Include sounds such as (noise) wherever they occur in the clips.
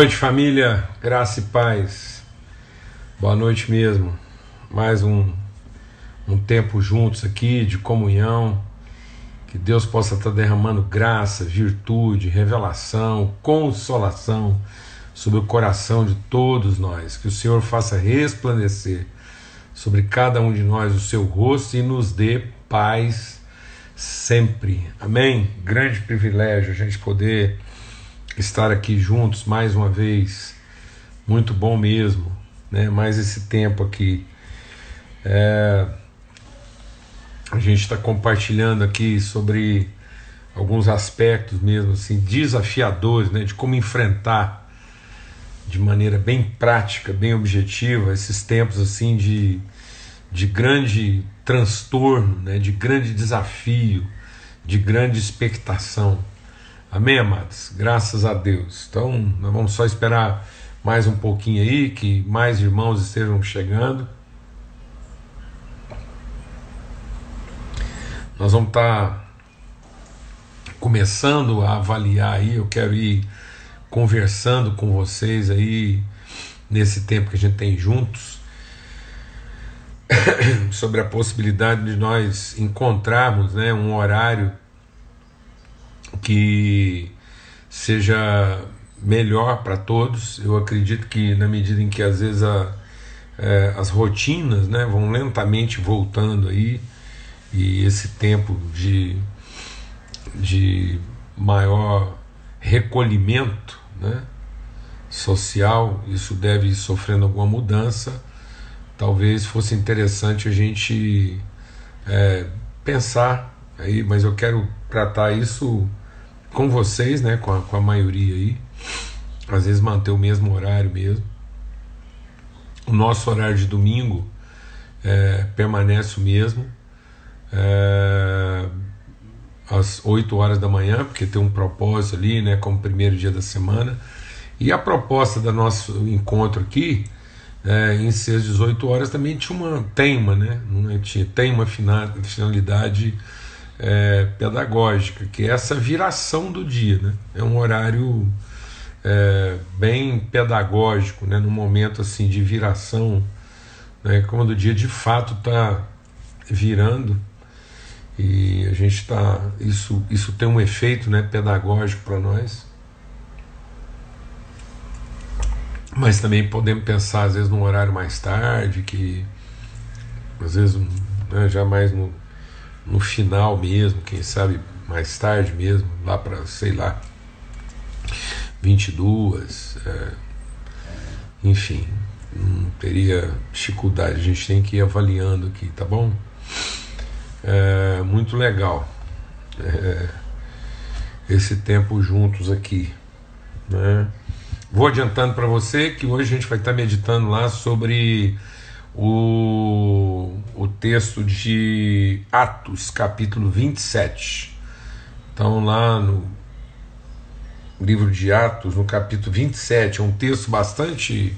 Boa noite, família, graça e paz. Boa noite mesmo. Mais um, um tempo juntos aqui de comunhão. Que Deus possa estar derramando graça, virtude, revelação, consolação sobre o coração de todos nós. Que o Senhor faça resplandecer sobre cada um de nós o seu rosto e nos dê paz sempre. Amém? Grande privilégio a gente poder estar aqui juntos mais uma vez. Muito bom mesmo, né? Mais esse tempo aqui. É, a gente está compartilhando aqui sobre alguns aspectos mesmo assim desafiadores, né? De como enfrentar de maneira bem prática, bem objetiva esses tempos assim de, de grande transtorno, né? De grande desafio, de grande expectação. Amém, amados? Graças a Deus. Então, nós vamos só esperar mais um pouquinho aí, que mais irmãos estejam chegando. Nós vamos estar tá começando a avaliar aí, eu quero ir conversando com vocês aí nesse tempo que a gente tem juntos (coughs) sobre a possibilidade de nós encontrarmos, né, um horário que seja melhor para todos. Eu acredito que na medida em que às vezes a, é, as rotinas né, vão lentamente voltando aí e esse tempo de, de maior recolhimento né, social, isso deve ir sofrendo alguma mudança. Talvez fosse interessante a gente é, pensar aí, mas eu quero tratar isso com vocês, né, com a, com a maioria aí, às vezes manter o mesmo horário mesmo. O nosso horário de domingo é, permanece o mesmo, é, às 8 horas da manhã, porque tem um propósito ali, né, como primeiro dia da semana. E a proposta do nosso encontro aqui, é, em ser às 18 horas, também tinha uma, tem uma, né, é, tinha, tem uma finalidade é, pedagógica, que é essa viração do dia. Né? É um horário é, bem pedagógico, né? num momento assim de viração, né? quando o dia de fato está virando e a gente está isso isso tem um efeito né pedagógico para nós mas também podemos pensar às vezes num horário mais tarde que às vezes né, já mais no, no final mesmo, quem sabe mais tarde mesmo, lá para, sei lá, 22, é, enfim, não teria dificuldade, a gente tem que ir avaliando aqui, tá bom? É, muito legal é, esse tempo juntos aqui, né? Vou adiantando para você que hoje a gente vai estar meditando lá sobre o, o texto de Atos, capítulo 27. Então, lá no livro de Atos, no capítulo 27, é um texto bastante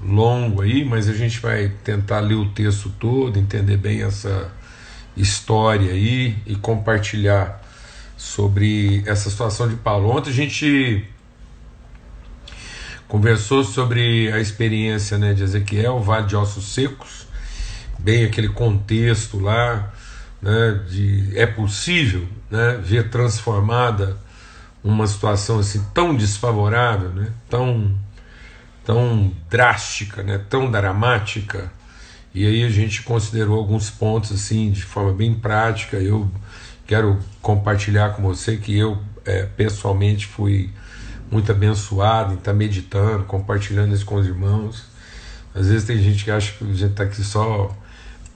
longo aí, mas a gente vai tentar ler o texto todo, entender bem essa história aí e compartilhar sobre essa situação de Paulo. Ontem a gente conversou sobre a experiência né, de Ezequiel, Vale de Ossos Secos, bem aquele contexto lá, né, de é possível né, ver transformada uma situação assim tão desfavorável, né, tão, tão drástica, né, tão dramática. E aí a gente considerou alguns pontos assim de forma bem prática. Eu quero compartilhar com você que eu é, pessoalmente fui muito abençoado em estar tá meditando, compartilhando isso com os irmãos. Às vezes tem gente que acha que a gente está aqui só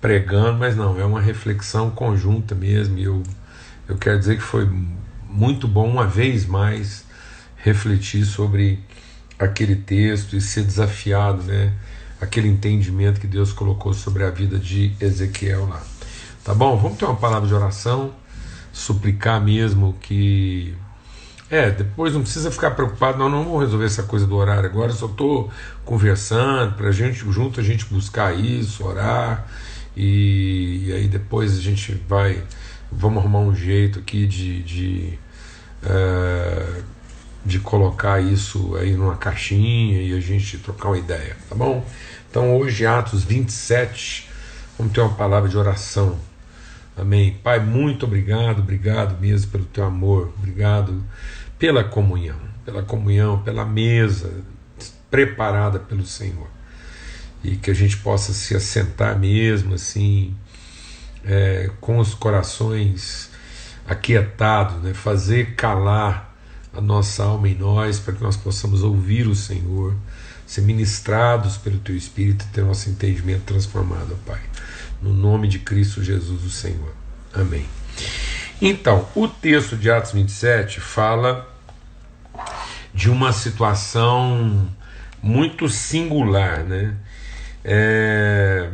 pregando, mas não, é uma reflexão conjunta mesmo. E eu, eu quero dizer que foi muito bom, uma vez mais, refletir sobre aquele texto e ser desafiado, né? Aquele entendimento que Deus colocou sobre a vida de Ezequiel lá. Tá bom? Vamos ter uma palavra de oração, suplicar mesmo que é, depois não precisa ficar preocupado, nós não vamos resolver essa coisa do horário agora, só estou conversando para a gente, junto a gente buscar isso, orar, e, e, aí depois a gente vai, vamos arrumar um jeito aqui de, de, uh, de colocar isso aí numa caixinha e a gente trocar uma ideia, tá bom? Então hoje, Atos 27, vamos ter uma palavra de oração. Amém. Pai, muito obrigado, obrigado mesmo pelo teu amor, obrigado pela comunhão, pela comunhão, pela mesa preparada pelo Senhor. E que a gente possa se assentar mesmo assim, é, com os corações aquietados, né? fazer calar a nossa alma em nós, para que nós possamos ouvir o Senhor, ser ministrados pelo Teu Espírito e ter nosso entendimento transformado, Pai. No nome de Cristo Jesus, o Senhor. Amém. Então, o texto de Atos 27 fala de uma situação muito singular, né? É,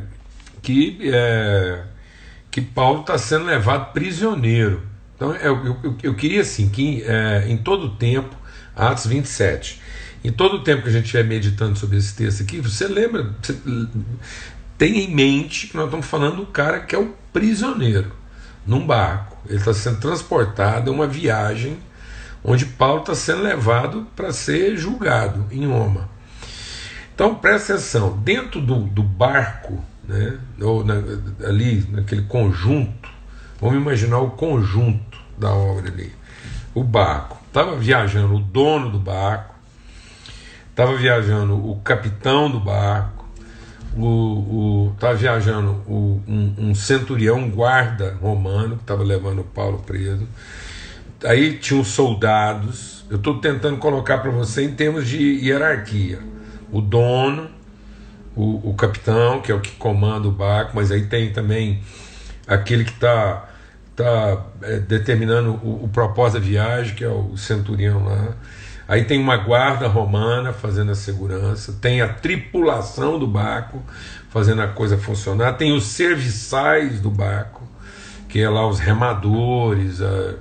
que, é, que Paulo está sendo levado prisioneiro então eu, eu, eu queria assim que é, em todo o tempo, Atos 27, em todo o tempo que a gente estiver meditando sobre esse texto aqui, você lembra, você tenha em mente que nós estamos falando do cara que é o prisioneiro num barco. Ele está sendo transportado em uma viagem onde Paulo está sendo levado para ser julgado em Roma. Então presta atenção, dentro do, do barco, né, ou na, ali naquele conjunto Vamos imaginar o conjunto da obra ali. O barco. Estava viajando o dono do barco, estava viajando o capitão do barco, o, estava viajando o, um, um centurião, um guarda romano que estava levando Paulo preso. Aí tinha os soldados. Eu estou tentando colocar para você em termos de hierarquia. O dono, o, o capitão, que é o que comanda o barco, mas aí tem também aquele que está tá, é, determinando o, o, propósito da viagem, que é o centurião lá. Aí tem uma guarda romana fazendo a segurança, tem a tripulação do barco fazendo a coisa funcionar, tem os serviçais do barco, que é lá os remadores, a,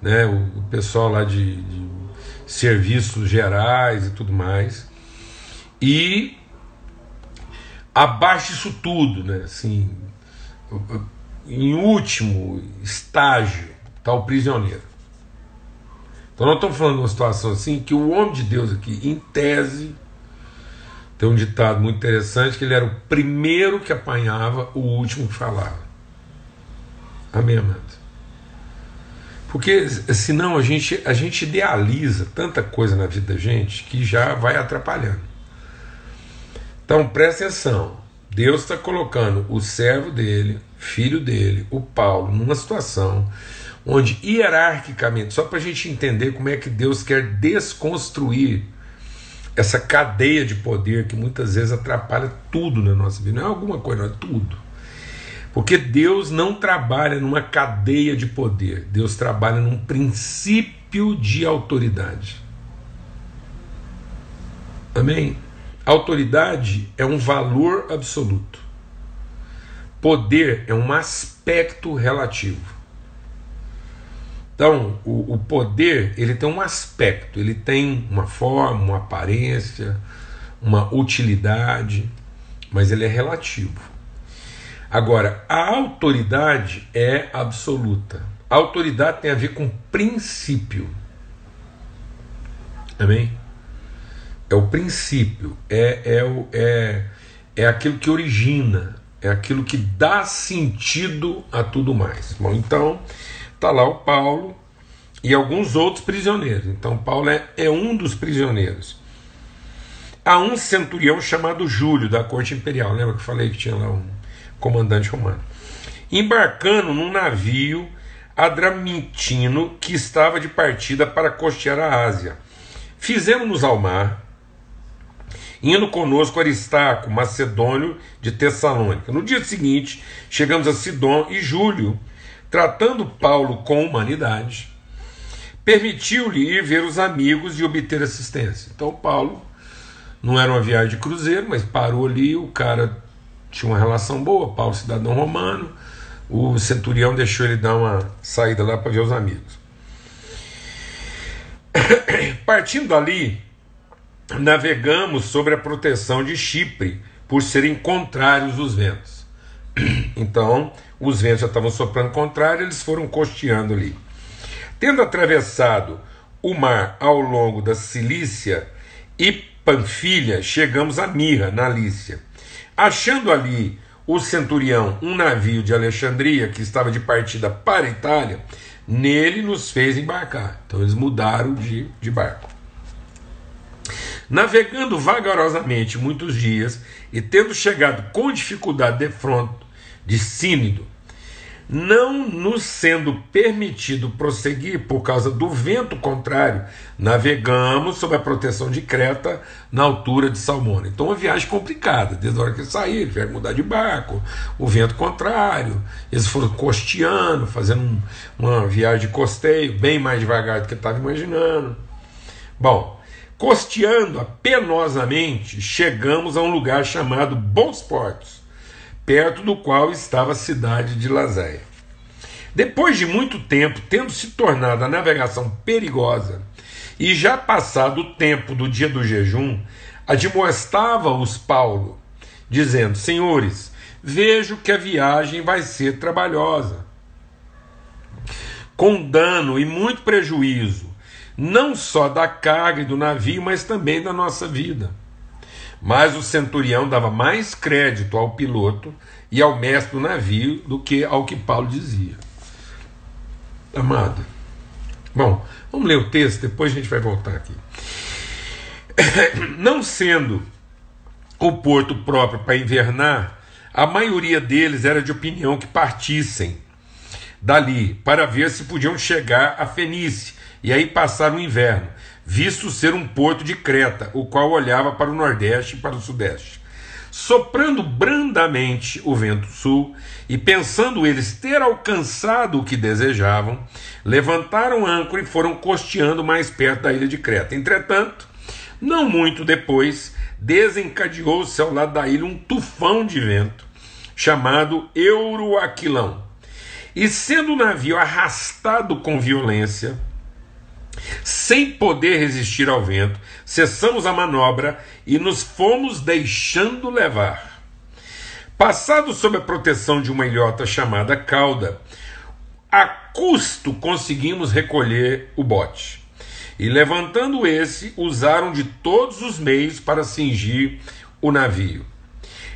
né, o, pessoal lá de, de serviços gerais e tudo mais. E abaixo disso tudo, né, assim, em último estágio está o prisioneiro. Então nós estamos falando de uma situação assim que o homem de Deus aqui, em tese, tem um ditado muito interessante que ele era o primeiro que apanhava, o último que falava. Amém, amado? Porque senão a gente, a gente idealiza tanta coisa na vida da gente que já vai atrapalhando. Então presta atenção. Deus está colocando o servo dele, filho dele, o Paulo, numa situação onde hierarquicamente, só para a gente entender como é que Deus quer desconstruir essa cadeia de poder que muitas vezes atrapalha tudo na nossa vida, não é alguma coisa, não é tudo. Porque Deus não trabalha numa cadeia de poder, Deus trabalha num princípio de autoridade. Amém? Autoridade é um valor absoluto. Poder é um aspecto relativo. Então, o, o, poder ele tem um aspecto, ele tem uma forma, uma aparência, uma utilidade, mas ele é relativo. Agora, a autoridade é absoluta. A autoridade tem a ver com princípio. Amém? É o princípio, é, é, é, é aquilo que origina, é aquilo que dá sentido a tudo mais. Bom, então está lá o Paulo e alguns outros prisioneiros. Então Paulo é, é um dos prisioneiros. Há um centurião chamado Júlio da corte imperial. Lembra que eu falei que tinha lá um comandante romano? Embarcando num navio adramitino que estava de partida para costear a Ásia. Fizemos-nos ao mar indo conosco Aristarco, macedônio de Tessalônica. No dia seguinte, chegamos a Sidon e Júlio, tratando Paulo com humanidade, permitiu-lhe ir ver os amigos e obter assistência. Então, Paulo não era uma viagem de cruzeiro, mas parou ali, o cara tinha uma relação boa, Paulo, cidadão romano, o centurião deixou ele dar uma saída lá para ver os amigos. (coughs) Partindo dali, navegamos sobre a proteção de Chipre, por serem contrários os ventos. (coughs) Então, os ventos já estavam soprando contrário, eles foram costeando ali. Tendo atravessado o mar ao longo da Cilícia e Panfilha, chegamos a Mirra, na Lícia. Achando ali o centurião um navio de Alexandria que estava de partida para a Itália, nele nos fez embarcar. Então eles mudaram de, de barco. Navegando vagarosamente muitos dias e tendo chegado com dificuldade de fronto de Sínido, não nos sendo permitido prosseguir por causa do vento contrário, navegamos sob a proteção de Creta na altura de Salmona. Então, uma viagem complicada, desde a hora que saíram, tiveram mudar de barco, o vento contrário, eles foram costeando, fazendo um, uma viagem de costeio, bem mais devagar do que estava imaginando. Bom, costeando penosamente, chegamos a um lugar chamado Bons Portos perto do qual estava a cidade de Lazéia. Depois de muito tempo, tendo se tornado a navegação perigosa e já passado o tempo do dia do jejum, admoestava-os Paulo, dizendo: Senhores, vejo que a viagem vai ser trabalhosa, com dano e muito prejuízo, não só da carga e do navio, mas também da nossa vida. Mas o centurião dava mais crédito ao piloto e ao mestre do navio do que ao que Paulo dizia. Amado. Bom, vamos ler o texto, depois a gente vai voltar aqui. (coughs) Não sendo o porto próprio para invernar, a maioria deles era de opinião que partissem dali para ver se podiam chegar a Fenícia e aí passar o inverno, visto ser um porto de Creta, o qual olhava para o nordeste e para o sudeste. Soprando brandamente o vento sul, e pensando eles ter alcançado o que desejavam, levantaram âncora e foram costeando mais perto da ilha de Creta. Entretanto, não muito depois, desencadeou-se ao lado da ilha um tufão de vento, chamado Euroaquilão. E sendo o navio arrastado com violência, sem poder resistir ao vento, cessamos a manobra e nos fomos deixando levar. Passado sob a proteção de uma ilhota chamada cauda, a custo conseguimos recolher o bote. E levantando esse, usaram de todos os meios para cingir o navio.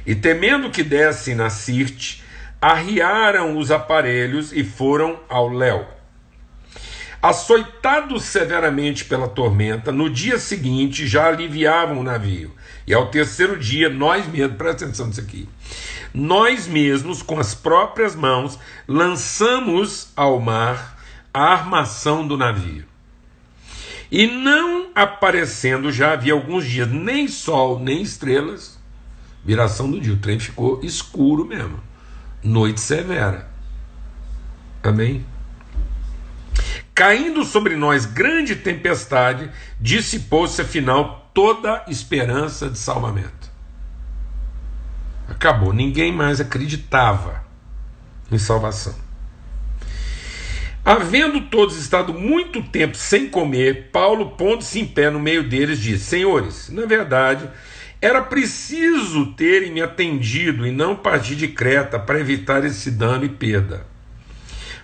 E temendo que dessem na Sirte, arriaram os aparelhos e foram ao Léu. Açoitados severamente pela tormenta, no dia seguinte já aliviavam o navio. E ao terceiro dia, nós mesmos, presta atenção nisso aqui, nós mesmos, com as próprias mãos, lançamos ao mar a armação do navio. E não aparecendo já havia alguns dias nem sol nem estrelas, viração do dia, o trem ficou escuro mesmo, noite severa. Amém? Caindo sobre nós grande tempestade, dissipou-se afinal toda esperança de salvamento. Acabou, ninguém mais acreditava em salvação. Havendo todos estado muito tempo sem comer, Paulo, pondo-se em pé no meio deles, disse: Senhores, na verdade, era preciso terem me atendido e não partir de Creta para evitar esse dano e perda.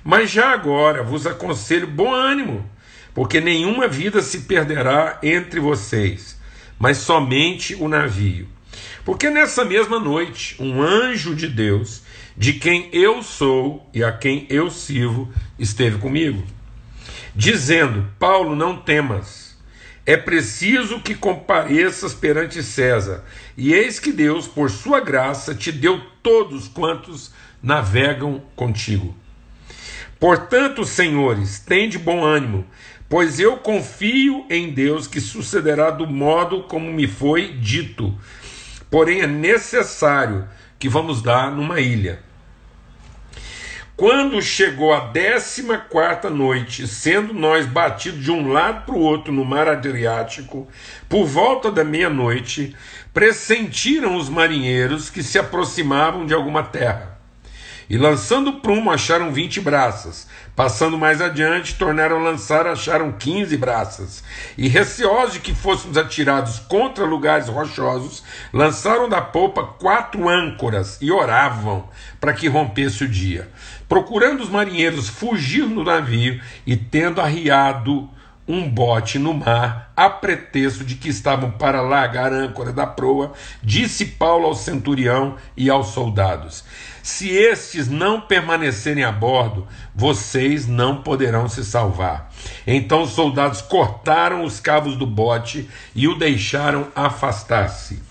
Mas já agora vos aconselho bom ânimo, porque nenhuma vida se perderá entre vocês, mas somente o navio. Porque nessa mesma noite, um anjo de Deus, de quem eu sou e a quem eu sirvo, esteve comigo, dizendo: Paulo, não temas. É preciso que compareças perante César, e eis que Deus, por sua graça, te deu todos quantos navegam contigo. Portanto, senhores, tende bom ânimo, pois eu confio em Deus que sucederá do modo como me foi dito. Porém, é necessário que vamos dar numa ilha. Quando chegou a décima quarta noite, sendo nós batidos de um lado para o outro no mar Adriático, por volta da meia-noite, pressentiram os marinheiros que se aproximavam de alguma terra. E lançando prumo, acharam vinte braças. Passando mais adiante, tornaram a lançar, acharam quinze braças. E receosos de que fôssemos atirados contra lugares rochosos, lançaram da polpa quatro âncoras e oravam para que rompesse o dia. Procurando os marinheiros fugir no navio e tendo arriado um bote no mar, a pretexto de que estavam para largar a âncora da proa, disse Paulo ao centurião e aos soldados: Se estes não permanecerem a bordo, vocês não poderão se salvar. Então os soldados cortaram os cabos do bote e o deixaram afastar-se.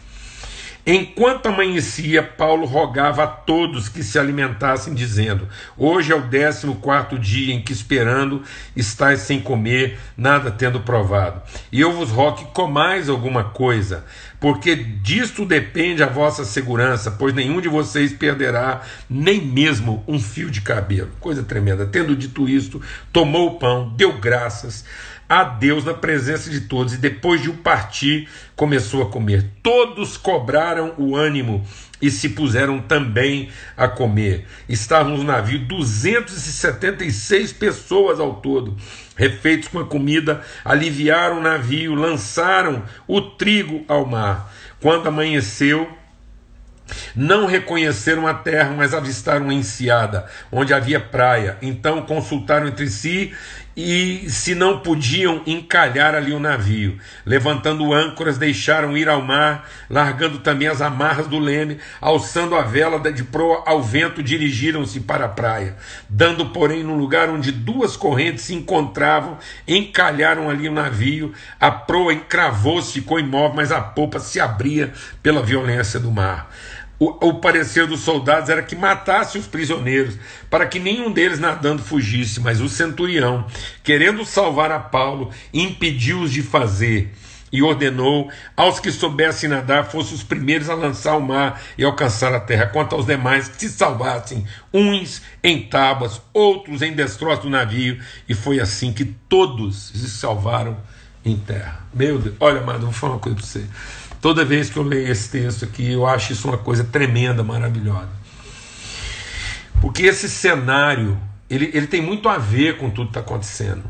Enquanto amanhecia, Paulo rogava a todos que se alimentassem, dizendo: Hoje é o décimo quarto dia em que, esperando, estáis sem comer, nada tendo provado. E eu vos rogo que comais alguma coisa, porque disto depende a vossa segurança, pois nenhum de vocês perderá nem mesmo um fio de cabelo. Coisa tremenda. Tendo dito isto, tomou o pão, deu graças a Deus na presença de todos, e depois de o partir, começou a comer. Todos cobraram o ânimo e se puseram também a comer. Estavam no navio 276 pessoas ao todo, refeitos com a comida, aliviaram o navio, lançaram o trigo ao mar. Quando amanheceu, não reconheceram a terra, mas avistaram uma enseada, onde havia praia. Então consultaram entre si e se não podiam encalhar ali o navio. Levantando âncoras, deixaram ir ao mar, largando também as amarras do leme, alçando a vela de proa ao vento, dirigiram-se para a praia. Dando, porém, no lugar onde duas correntes se encontravam, encalharam ali o navio, a proa encravou-se, ficou imóvel, mas a popa se abria pela violência do mar o, o, parecer dos soldados era que matasse os prisioneiros, para que nenhum deles nadando fugisse, mas o centurião, querendo salvar a Paulo, impediu-os de fazer e ordenou aos que soubessem nadar fossem os primeiros a lançar o mar e alcançar a terra, quanto aos demais que se salvassem, uns em tábuas, outros em destroço do navio, e foi assim que todos se salvaram em terra. Meu Deus, olha, amado, vou falar uma coisa para você. Toda vez que eu leio esse texto aqui, eu acho isso uma coisa tremenda, maravilhosa. Porque esse cenário, ele, ele tem muito a ver com tudo que está acontecendo.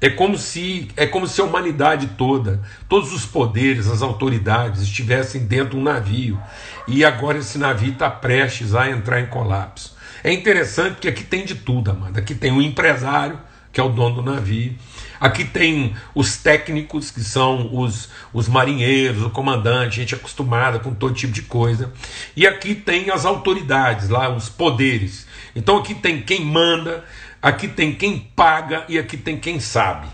É como se é como se a humanidade toda, todos os poderes, as autoridades estivessem dentro de um navio e agora esse navio está prestes a entrar em colapso. É interessante porque aqui tem de tudo, amada. Aqui tem o um empresário, que é o dono do navio. Aqui tem os técnicos, que são os, os marinheiros, o comandante, gente acostumada com todo tipo de coisa. E aqui tem as autoridades, lá, os poderes. Então aqui tem quem manda, aqui tem quem paga e aqui tem quem sabe.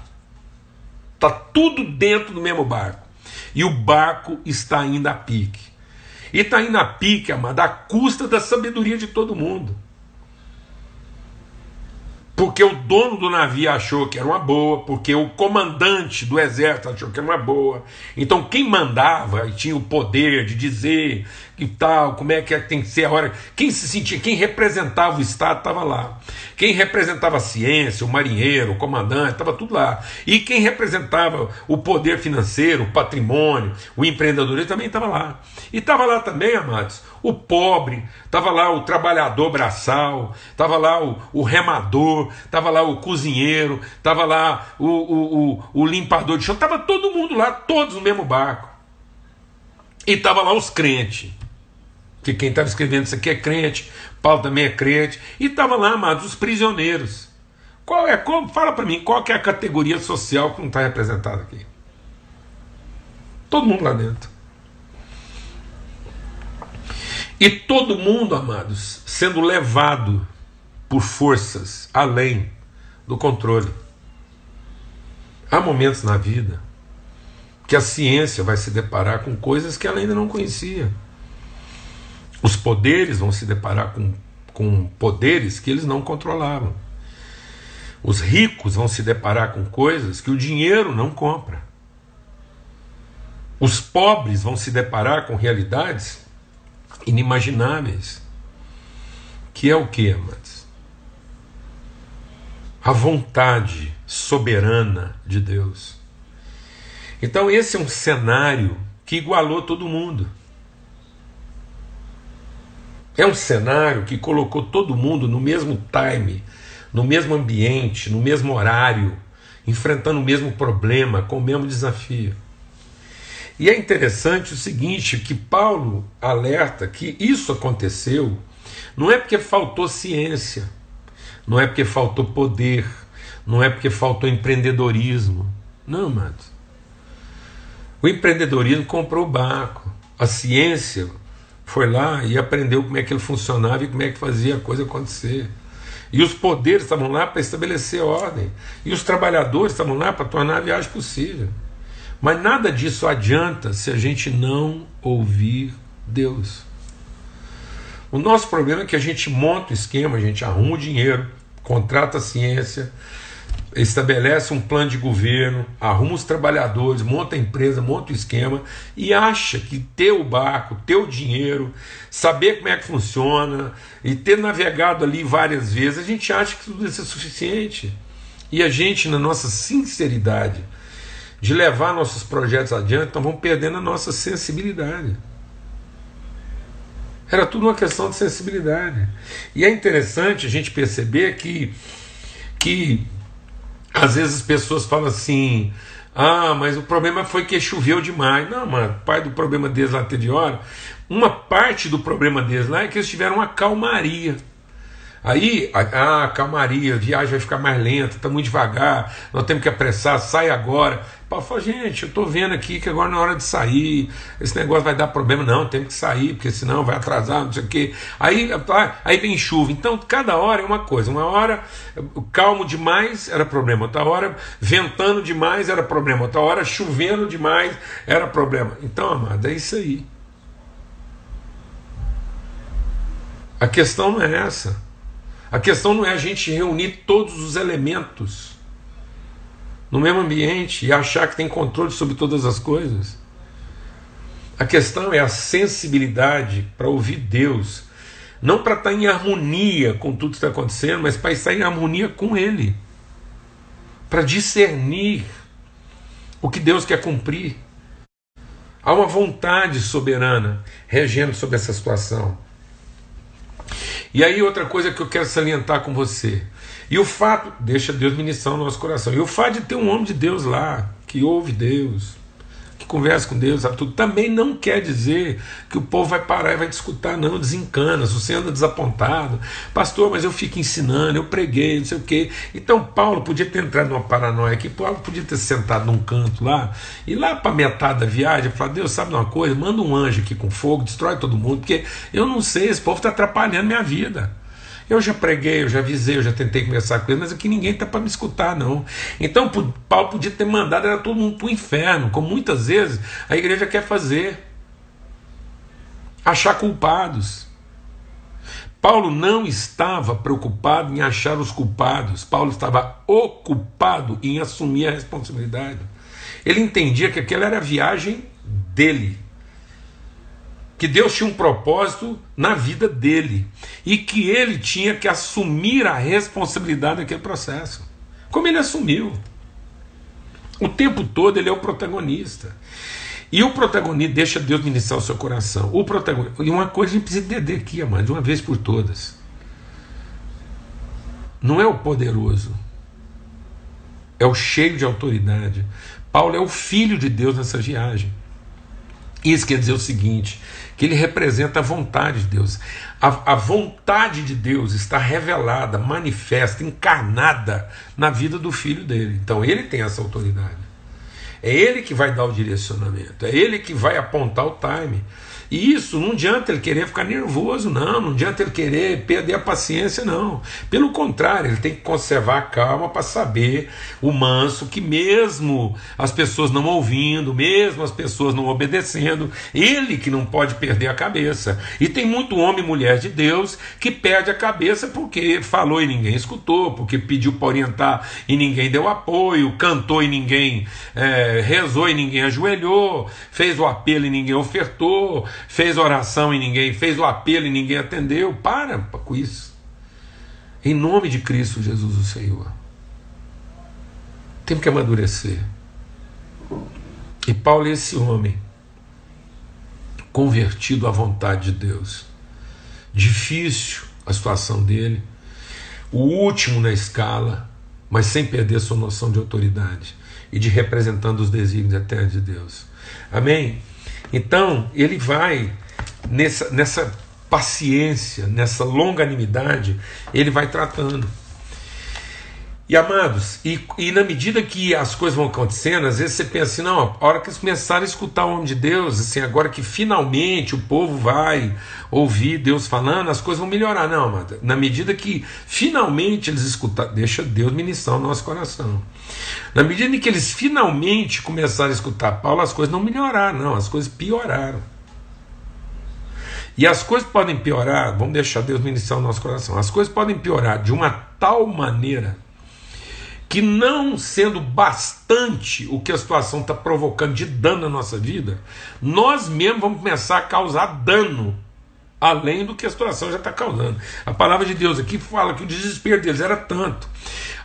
Está tudo dentro do mesmo barco. E o barco está ainda a pique. E está indo a pique, amada, à custa da sabedoria de todo mundo porque o dono do navio achou que era uma boa, porque o comandante do exército achou que era uma boa. Então quem mandava e tinha o poder de dizer e tal, como é que, é que tem que ser a hora. Quem se sentia, quem representava o Estado estava lá. Quem representava a ciência, o marinheiro, o comandante, estava tudo lá. E quem representava o poder financeiro, o patrimônio, o empreendedorismo também estava lá. E estava lá também, amados, o pobre, estava lá o trabalhador braçal, estava lá o, o remador, estava lá o cozinheiro, estava lá o, o, o, o limpador de chão, estava todo mundo lá, todos no mesmo barco. E estava lá os crentes que quem estava escrevendo isso aqui é crente, Paulo também é crente, e estava lá, amados, os prisioneiros. Qual é, qual, fala para mim, qual é a categoria social que não está representada aqui? Todo mundo lá dentro. E todo mundo, amados, sendo levado por forças além do controle. Há momentos na vida que a ciência vai se deparar com coisas que ela ainda não conhecia. Os poderes vão se deparar com, com poderes que eles não controlavam. Os ricos vão se deparar com coisas que o dinheiro não compra. Os pobres vão se deparar com realidades inimagináveis. Que é o que, amados? A vontade soberana de Deus. Então, esse é um cenário que igualou todo mundo. É um cenário que colocou todo mundo no mesmo time, no mesmo ambiente, no mesmo horário, enfrentando o mesmo problema, com o mesmo desafio. E é interessante o seguinte, que Paulo alerta que isso aconteceu não é porque faltou ciência, não é porque faltou poder, não é porque faltou empreendedorismo, Não, amados. O empreendedorismo comprou o barco. A ciência foi lá e aprendeu como é que ele funcionava e como é que fazia a coisa acontecer. E os poderes estavam lá para estabelecer ordem. E os trabalhadores estavam lá para tornar a viagem possível. Mas nada disso adianta se a gente não ouvir Deus. O nosso problema é que a gente monta o esquema, a gente arruma o dinheiro, contrata a ciência, estabelece um plano de governo, arruma os trabalhadores, monta a empresa, monta o esquema e acha que ter o barco, ter o dinheiro, saber como é que funciona e ter navegado ali várias vezes, a gente acha que tudo isso é suficiente. E a gente, na nossa sinceridade de levar nossos projetos adiante, então vamos perdendo a nossa sensibilidade. Era tudo uma questão de sensibilidade. E é interessante a gente perceber que, que às vezes as pessoas falam assim: ah, mas o problema foi que choveu demais. Não, mano, parte do problema deles lá anterior, uma parte do problema deles lá é que eles tiveram uma calmaria. Aí, ah, calmaria, a viagem vai ficar mais lenta, está muito devagar, nós temos que apressar, sai agora. Paulo falou, gente, eu estou vendo aqui que agora na é hora de sair, esse negócio vai dar problema. Não, tem que sair, porque senão vai atrasar, não sei o quê. Aí, ah, aí vem chuva. Então, cada hora é uma coisa. Uma hora, calmo demais era problema. Outra hora, ventando demais era problema. Outra hora, chovendo demais era problema. Então, amado, é isso aí. A questão não é essa. A questão não é a gente reunir todos os elementos no mesmo ambiente e achar que tem controle sobre todas as coisas. A questão é a sensibilidade para ouvir Deus, não para estar em harmonia com tudo que está acontecendo, mas para estar em harmonia com Ele, para discernir o que Deus quer cumprir. Há uma vontade soberana regendo sobre essa situação. E aí, outra coisa que eu quero salientar com você: e o fato, deixa Deus ministrar no nosso coração. E o fato de ter um homem de Deus lá, que ouve Deus, que conversa com Deus, sabe tudo, também não quer dizer que o povo vai parar e vai discutir, não, desencana, se você anda desapontado, pastor, mas eu fico ensinando, eu preguei, não sei o quê. Então Paulo podia ter entrado numa paranoia aqui, Paulo podia ter sentado num canto lá, e lá para metade da viagem, falar, Deus, sabe uma coisa? Manda um anjo aqui com fogo, destrói todo mundo, porque eu não sei, esse povo está atrapalhando minha vida. Eu já preguei, eu já avisei, eu já tentei conversar com ele, mas aqui ninguém está para me escutar, não. Então Paulo podia ter mandado era todo mundo para o inferno, como muitas vezes a igreja quer fazer. Achar culpados. Paulo não estava preocupado em achar os culpados, Paulo estava ocupado em assumir a responsabilidade. Ele entendia que aquela era a viagem dele que Deus tinha um propósito na vida dele e que ele tinha que assumir a responsabilidade daquele processo, como ele assumiu. O tempo todo ele é o protagonista. E o protagonista deixa Deus ministrar o seu coração. O protagonista, e uma coisa a gente precisa entender aqui, amado, de uma vez por todas. Não é o poderoso, é o cheio de autoridade. Paulo é o filho de Deus nessa viagem. Isso quer dizer o seguinte: que ele representa a vontade de Deus. A, a, vontade de Deus está revelada, manifesta, encarnada na vida do filho dele. Então ele tem essa autoridade. É ele que vai dar o direcionamento, é ele que vai apontar o time. E isso não adianta ele querer ficar nervoso, não, não adianta ele querer perder a paciência, não. Pelo contrário, ele tem que conservar a calma para saber o manso que, mesmo as pessoas não ouvindo, mesmo as pessoas não obedecendo, ele que não pode perder a cabeça. E tem muito homem e mulher de Deus que perde a cabeça porque falou e ninguém escutou, porque pediu para orientar e ninguém deu apoio, cantou e ninguém é, rezou e ninguém ajoelhou, fez o apelo e ninguém ofertou fez oração e ninguém, fez o apelo e ninguém atendeu. Para com isso. Em nome de Cristo Jesus, o Senhor. Temos que amadurecer. E Paulo é esse homem, convertido à vontade de Deus. Difícil a situação dele, o último na escala, mas sem perder sua noção de autoridade e de representando os desígnios eternos de Deus. Amém? Então, ele vai nessa, nessa paciência, nessa longanimidade, ele vai tratando. E amados, e, e, na medida que as coisas vão acontecendo, às vezes você pensa assim, não, a hora que eles começarem a escutar o homem de Deus, assim, agora que finalmente o povo vai ouvir Deus falando, as coisas vão melhorar. Não, amado, na medida que finalmente eles escutarem, deixa Deus ministrar o nosso coração. Na medida em que eles finalmente começarem a escutar Paulo, as coisas não melhoraram, não, as coisas pioraram. E as coisas podem piorar, vamos deixar Deus ministrar o nosso coração, as coisas podem piorar de uma tal maneira que não sendo bastante o que a situação está provocando de dano na nossa vida, nós mesmos vamos começar a causar dano além do que a situação já está causando. A palavra de Deus aqui fala que o desespero deles era tanto,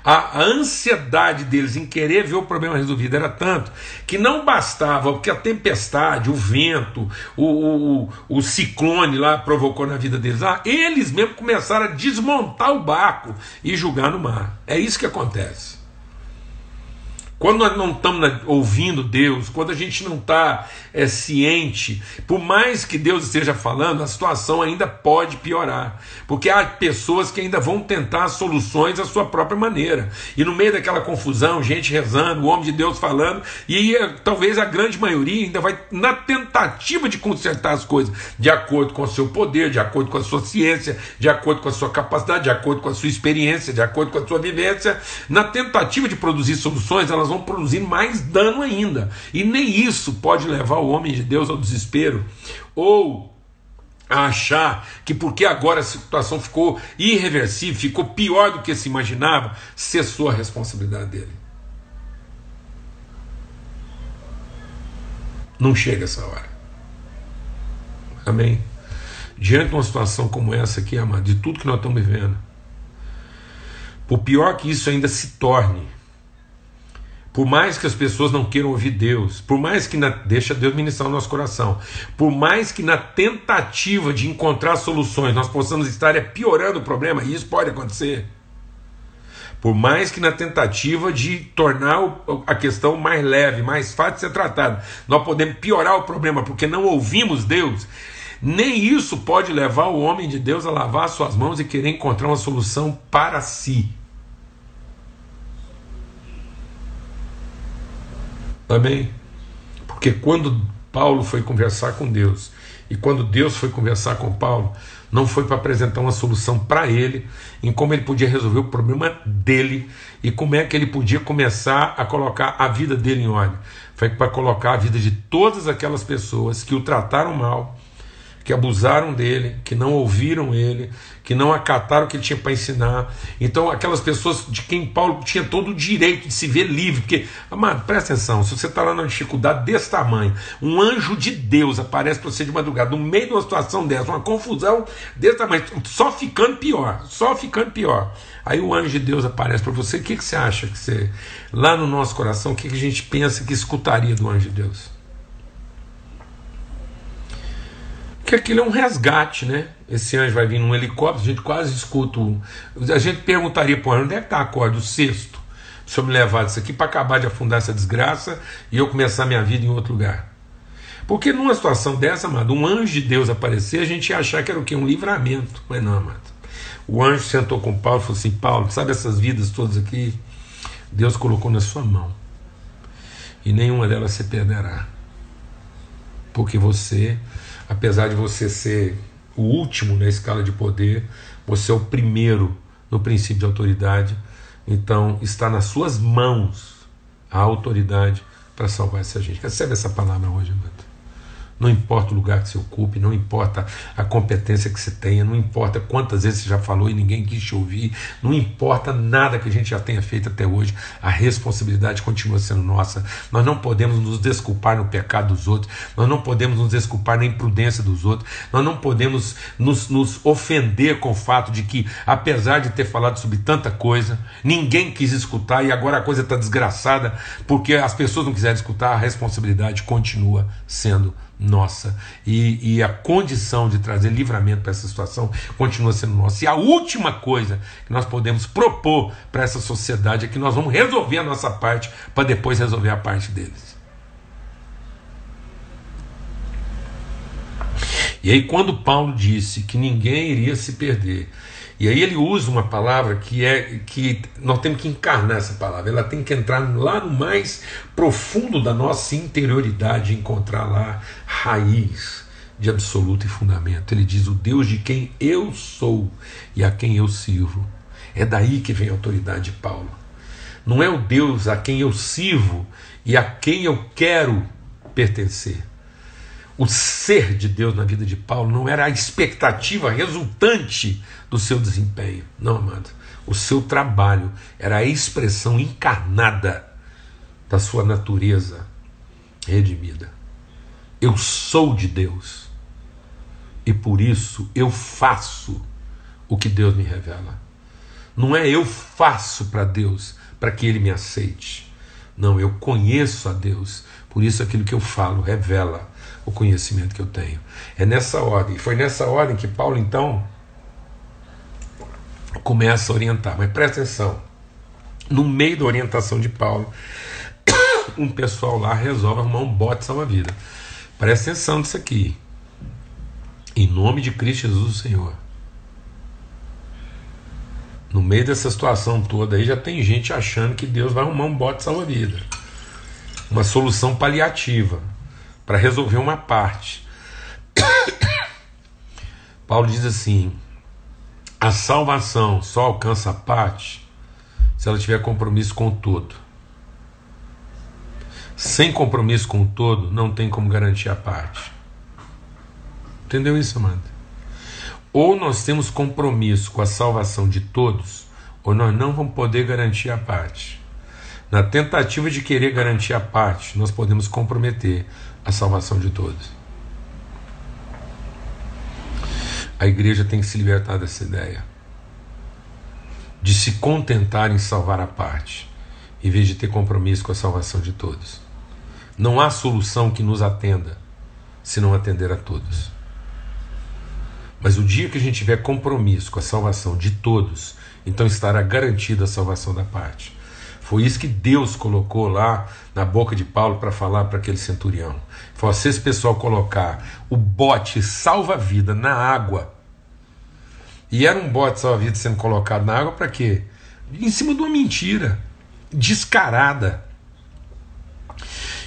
a ansiedade deles em querer ver o problema resolvido era tanto, que não bastava o que a tempestade, o vento, o, o, o ciclone lá provocou na vida deles. Ah, eles mesmo começaram a desmontar o barco e julgar no mar. É isso que acontece. Quando nós não estamos ouvindo Deus, quando a gente não está é, ciente, por mais que Deus esteja falando, a situação ainda pode piorar. Porque há pessoas que ainda vão tentar soluções à sua própria maneira. E no meio daquela confusão, gente rezando, o homem de Deus falando, e talvez a grande maioria ainda vai, na tentativa de consertar as coisas, de acordo com o seu poder, de acordo com a sua ciência, de acordo com a sua capacidade, de acordo com a sua experiência, de acordo com a sua vivência, na tentativa de produzir soluções, elas vão produzir mais dano ainda. E nem isso pode levar o homem de Deus ao desespero ou a achar que porque agora a situação ficou irreversível, ficou pior do que se imaginava, cessou a responsabilidade dele. Não chega essa hora. Amém. Diante de uma situação como essa aqui, amado, de tudo que nós estamos vivendo, por pior que isso ainda se torne, por mais que as pessoas não queiram ouvir Deus, por mais que na, deixa Deus ministrar o nosso coração, por mais que na tentativa de encontrar soluções nós possamos estar é, piorando o problema, e isso pode acontecer. Por mais que na tentativa de tornar a questão mais leve, mais fácil de ser tratada, nós podemos piorar o problema porque não ouvimos Deus, nem isso pode levar o homem de Deus a lavar suas mãos e querer encontrar uma solução para si. Amém? Porque quando Paulo foi conversar com Deus e quando Deus foi conversar com Paulo, não foi para apresentar uma solução para ele, em como ele podia resolver o problema dele e como é que ele podia começar a colocar a vida dele em ordem. Foi para colocar a vida de todas aquelas pessoas que o trataram mal, que abusaram dele, que não ouviram ele, que não acataram o que ele tinha para ensinar. Então, aquelas pessoas de quem Paulo tinha todo o direito de se ver livre, porque, amado, presta atenção, se você está lá numa dificuldade desse tamanho, um anjo de Deus aparece para você de madrugada, no meio de uma situação dessa, uma confusão desse tamanho, só ficando pior, só ficando pior. Aí o anjo de Deus aparece para você, o que, que você acha que você, lá no nosso coração, o que, que a gente pensa que escutaria do anjo de Deus? Que aquilo é um resgate, né? Esse anjo vai vir num helicóptero, a gente quase escuta. Um... A gente perguntaria o anjo: onde é que está a corda, o sexto? Se eu me levar disso aqui para acabar de afundar essa desgraça e eu começar minha vida em outro lugar. Porque numa situação dessa, amado, um anjo de Deus aparecer, a gente ia achar que era o quê? Um livramento. Mas não, amado. O anjo sentou com Paulo e falou assim: Paulo, sabe essas vidas todas aqui? Deus colocou na sua mão. E nenhuma delas se perderá. Porque você apesar de você ser o último na escala de poder, você é o primeiro no princípio de autoridade. Então está nas suas mãos a autoridade para salvar essa gente. Recebe essa palavra hoje, amado. Não importa o lugar que você ocupe, não importa a competência que você tenha, não importa quantas vezes você já falou e ninguém quis te ouvir, não importa nada que a gente já tenha feito até hoje, a responsabilidade continua sendo nossa. Nós não podemos nos desculpar no pecado dos outros, nós não podemos nos desculpar na imprudência dos outros, nós não podemos nos, nos ofender com o fato de que, apesar de ter falado sobre tanta coisa, ninguém quis escutar e agora a coisa está desgraçada porque as pessoas não quiserem escutar, a responsabilidade continua sendo nossa. E, e a condição de trazer livramento para essa situação continua sendo nossa. E a última coisa que nós podemos propor para essa sociedade é que nós vamos resolver a nossa parte para depois resolver a parte deles. E aí, quando Paulo disse que ninguém iria se perder, E aí ele usa uma palavra que é que nós temos que encarnar essa palavra, ela tem que entrar lá no mais profundo da nossa interioridade, encontrar lá raiz de absoluto e fundamento. Ele diz: O Deus de quem eu sou e a quem eu sirvo. É daí que vem a autoridade de Paulo. Não é o Deus a quem eu sirvo e a quem eu quero pertencer. O ser de Deus na vida de Paulo não era a expectativa resultante do seu desempenho. Não, amado. O seu trabalho era a expressão encarnada da sua natureza redimida. Eu sou de Deus. E por isso eu faço o que Deus me revela. Não é eu faço para Deus para que Ele me aceite. Não, eu conheço a Deus. Por isso aquilo que eu falo revela o conhecimento que eu tenho. É nessa ordem. Foi nessa ordem que Paulo então começa a orientar. Mas presta atenção. No meio da orientação de Paulo, (coughs) um pessoal lá resolve arrumar um bote salva-vida. Presta atenção nisso aqui. Em nome de Cristo Jesus, Senhor. No meio dessa situação toda aí já tem gente achando que Deus vai arrumar um bote salva-vida. Uma solução paliativa para resolver uma parte. (coughs) Paulo diz assim: a salvação só alcança a parte se ela tiver compromisso com o todo. Sem compromisso com o todo, não tem como garantir a parte. Entendeu isso, amado? Ou nós temos compromisso com a salvação de todos, ou nós não vamos poder garantir a parte. Na tentativa de querer garantir a parte, nós podemos comprometer a salvação de todos. A igreja tem que se libertar dessa ideia de se contentar em salvar a parte, em vez de ter compromisso com a salvação de todos. Não há solução que nos atenda se não atender a todos. Mas o dia que a gente tiver compromisso com a salvação de todos, então estará garantida a salvação da parte. Foi isso que Deus colocou lá na boca de Paulo para falar para aquele centurião. Falou: se esse pessoal colocar o bote salva-vida na água, e era um bote salva-vida sendo colocado na água para quê? Em cima de uma mentira descarada.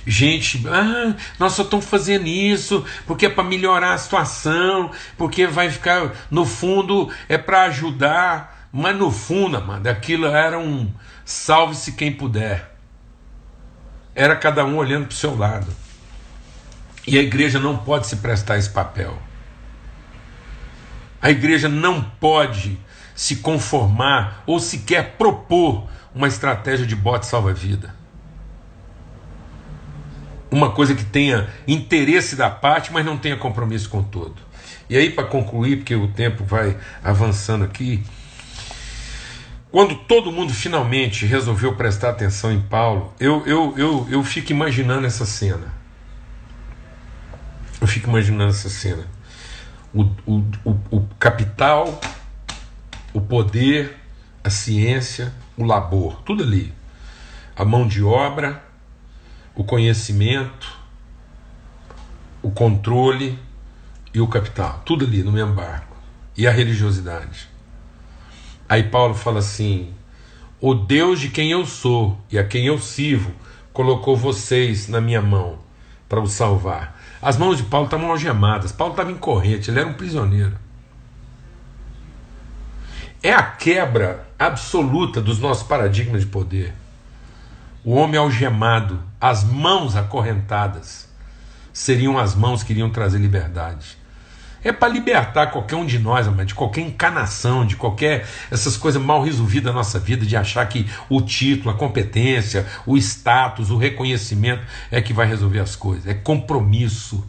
Gente, ah, nós só estamos fazendo isso porque é para melhorar a situação, porque vai ficar, no fundo, é para ajudar, mas no fundo, amado, aquilo era um, salve-se quem puder. Era cada um olhando para o seu lado. E a igreja não pode se prestar esse papel. A igreja não pode se conformar ou sequer propor uma estratégia de bote salva-vida. Uma coisa que tenha interesse da parte, mas não tenha compromisso com todo. E aí, para concluir, porque o tempo vai avançando aqui, quando todo mundo finalmente resolveu prestar atenção em Paulo, eu, eu, eu, eu fico imaginando essa cena. Eu fico imaginando essa cena. O, o, o, o capital, o poder, a ciência, o labor, tudo ali. A mão de obra, o conhecimento, o controle e o capital, tudo ali no mesmo barco. E a religiosidade. Aí Paulo fala assim: O Deus de quem eu sou e a quem eu sirvo colocou vocês na minha mão para os salvar. As mãos de Paulo estavam algemadas, Paulo estava em corrente, ele era um prisioneiro. É a quebra absoluta dos nossos paradigmas de poder. O homem algemado, as mãos acorrentadas, seriam as mãos que iriam trazer liberdade é para libertar qualquer um de nós, de qualquer encanação, de qualquer essas coisas mal resolvidas da nossa vida, de achar que o título, a competência, o status, o reconhecimento é que vai resolver as coisas. É compromisso,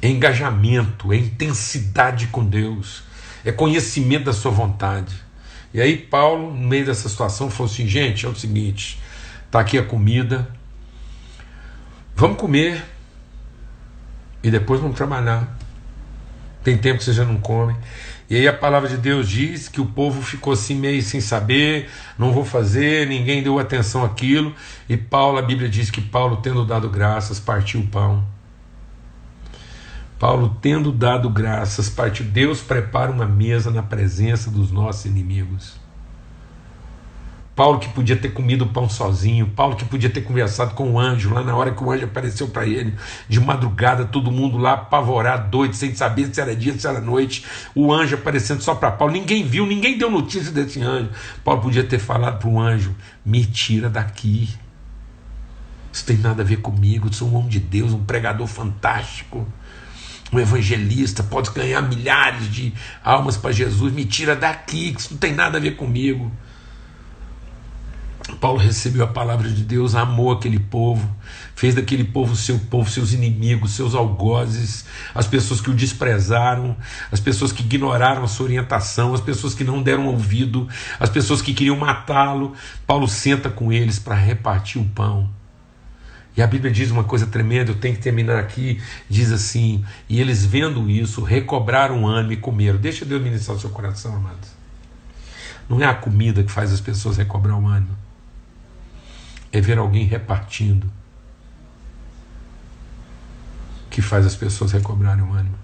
é engajamento, é intensidade com Deus, é conhecimento da sua vontade. E aí Paulo, no meio dessa situação, falou assim: gente, é o seguinte, tá aqui a comida, vamos comer e depois vão trabalhar. Tem tempo que você já não come. E aí a palavra de Deus diz que o povo ficou assim meio sem saber, não vou fazer, ninguém deu atenção àquilo. E Paulo, a Bíblia diz que Paulo, tendo dado graças, partiu o pão. Paulo, tendo dado graças, partiu. Deus prepara uma mesa na presença dos nossos inimigos. Paulo que podia ter comido pão sozinho, Paulo que podia ter conversado com o anjo, lá na hora que o anjo apareceu para ele, de madrugada, todo mundo lá apavorado, doido, sem saber se era dia, se era noite, o anjo aparecendo só para Paulo, ninguém viu, ninguém deu notícia desse anjo. Paulo podia ter falado para o anjo: me tira daqui. Isso tem nada a ver comigo, sou um homem de Deus, um pregador fantástico um evangelista, pode ganhar milhares de almas para Jesus, me tira daqui, que isso não tem nada a ver comigo. Paulo recebeu a palavra de Deus, amou aquele povo, fez daquele povo seu povo, seus inimigos, seus algozes, as pessoas que o desprezaram, as pessoas que ignoraram a sua orientação, as pessoas que não deram ouvido, as pessoas que queriam matá-lo. Paulo senta com eles para repartir o pão. E a Bíblia diz uma coisa tremenda, eu tenho que terminar aqui. Diz assim: E eles vendo isso, recobraram o ânimo e comeram. Deixa Deus ministrar o seu coração, amados. Não é a comida que faz as pessoas recobrar o ânimo é ver alguém repartindo que faz as pessoas recobrarem o ânimo.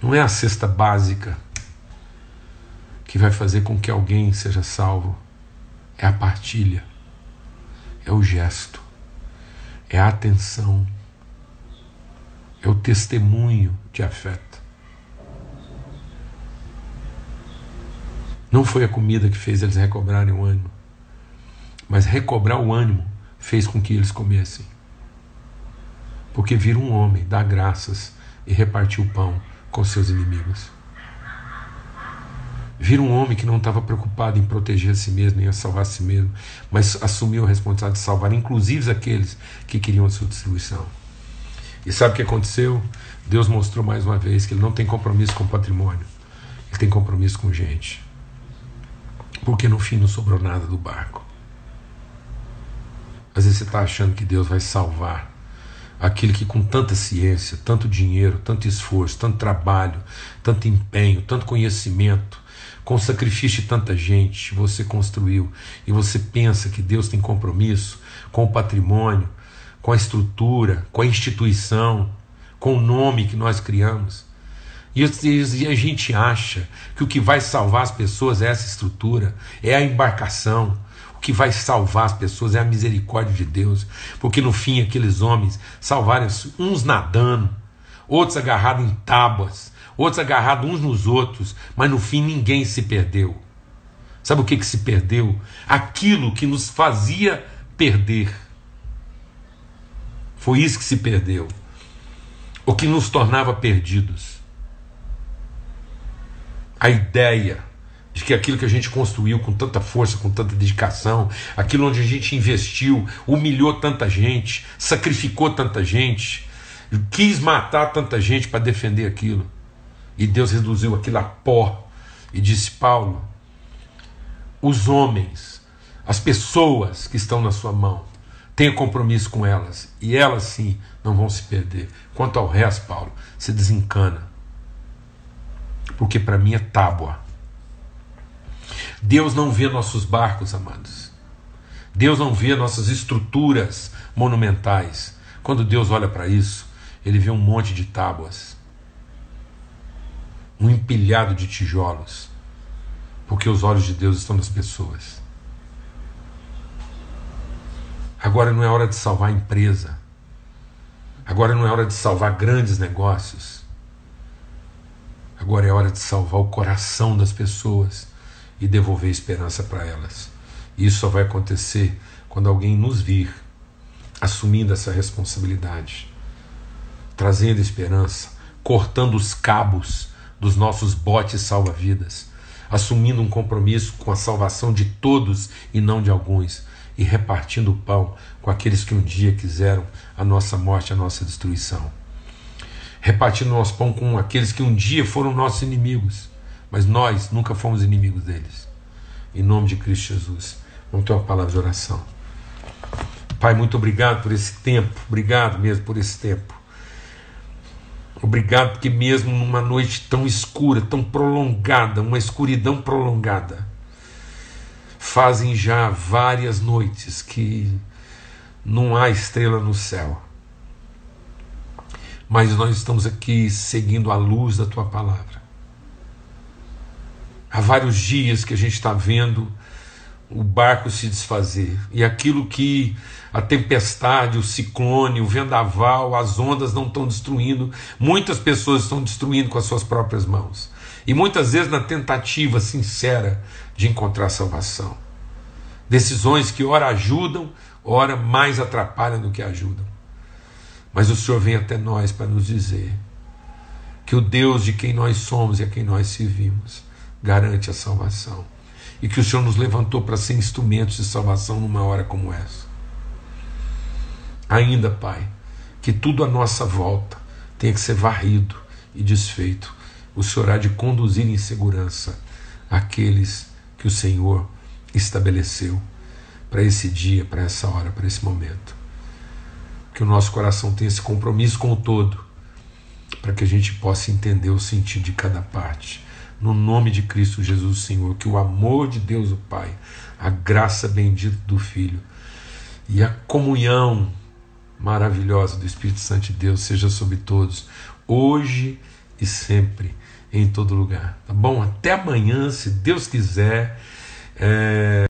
Não é a cesta básica que vai fazer com que alguém seja salvo, é a partilha, é o gesto, é a atenção, é o testemunho de afeto. Não foi a comida que fez eles recobrarem o ânimo mas recobrar o ânimo fez com que eles comessem. Porque viram um homem dar graças e repartir o pão com seus inimigos. Viram um homem que não estava preocupado em proteger a si mesmo, em salvar a si mesmo, mas assumiu a responsabilidade de salvar, inclusive aqueles que queriam a sua destruição. E sabe o que aconteceu? Deus mostrou mais uma vez que ele não tem compromisso com o patrimônio, ele tem compromisso com gente. Porque no fim não sobrou nada do barco. Às vezes você está achando que Deus vai salvar aquele que, com tanta ciência, tanto dinheiro, tanto esforço, tanto trabalho, tanto empenho, tanto conhecimento, com sacrifício de tanta gente, você construiu e você pensa que Deus tem compromisso com o patrimônio, com a estrutura, com a instituição, com o nome que nós criamos. E a gente acha que o que vai salvar as pessoas é essa estrutura, é a embarcação, que vai salvar as pessoas é a misericórdia de Deus, porque no fim aqueles homens salvaram uns nadando, outros agarrados em tábuas, outros agarrados uns nos outros, mas no fim ninguém se perdeu. Sabe o que, que se perdeu? Aquilo que nos fazia perder. Foi isso que se perdeu. O que nos tornava perdidos. A ideia de que aquilo que a gente construiu com tanta força, com tanta dedicação, aquilo onde a gente investiu, humilhou tanta gente, sacrificou tanta gente, quis matar tanta gente para defender aquilo. E Deus reduziu aquilo a pó e disse: Paulo, os homens, as pessoas que estão na sua mão, tenha compromisso com elas, e elas sim não vão se perder. Quanto ao resto, Paulo, se desencana, porque para mim é tábua Deus não vê nossos barcos, amados. Deus não vê nossas estruturas monumentais. Quando Deus olha para isso, ele vê um monte de tábuas, um empilhado de tijolos, porque os olhos de Deus estão nas pessoas. Agora não é hora de salvar a empresa. Agora não é hora de salvar grandes negócios. Agora é hora de salvar o coração das pessoas e devolver esperança para elas. Isso só vai acontecer quando alguém nos vir assumindo essa responsabilidade, trazendo esperança, cortando os cabos dos nossos botes salva-vidas, assumindo um compromisso com a salvação de todos e não de alguns, e repartindo o pão com aqueles que um dia quiseram a nossa morte, a nossa destruição. Repartindo nosso pão com aqueles que um dia foram nossos inimigos mas nós nunca fomos inimigos deles. Em nome de Cristo Jesus. Vamos ter uma palavra de oração. Pai, muito obrigado por esse tempo. Obrigado mesmo por esse tempo. Obrigado porque mesmo numa noite tão escura, tão prolongada, uma escuridão prolongada, fazem já várias noites que não há estrela no céu. mas nós estamos aqui seguindo a luz da tua palavra. Há vários dias que a gente está vendo o barco se desfazer e aquilo que a tempestade, o ciclone, o vendaval, as ondas não estão destruindo, muitas pessoas estão destruindo com as suas próprias mãos. E muitas vezes na tentativa sincera de encontrar salvação. Decisões que ora ajudam, ora mais atrapalham do que ajudam. Mas o Senhor vem até nós para nos dizer que o Deus de quem nós somos e a quem nós servimos garante a salvação. E que o Senhor nos levantou para ser instrumentos de salvação numa hora como essa. Ainda, Pai, que tudo à nossa volta tenha que ser varrido e desfeito. O Senhor há de conduzir em segurança aqueles que o Senhor estabeleceu para esse dia, para essa hora, para esse momento. Que o nosso coração tenha esse compromisso com o todo, para que a gente possa entender o sentido de cada parte. No nome de Cristo Jesus, Senhor, que o amor de Deus, o Pai, a graça bendita do Filho e a comunhão maravilhosa do Espírito Santo de Deus seja sobre todos, hoje e sempre, em todo lugar. Tá bom? Até amanhã, se Deus quiser. É...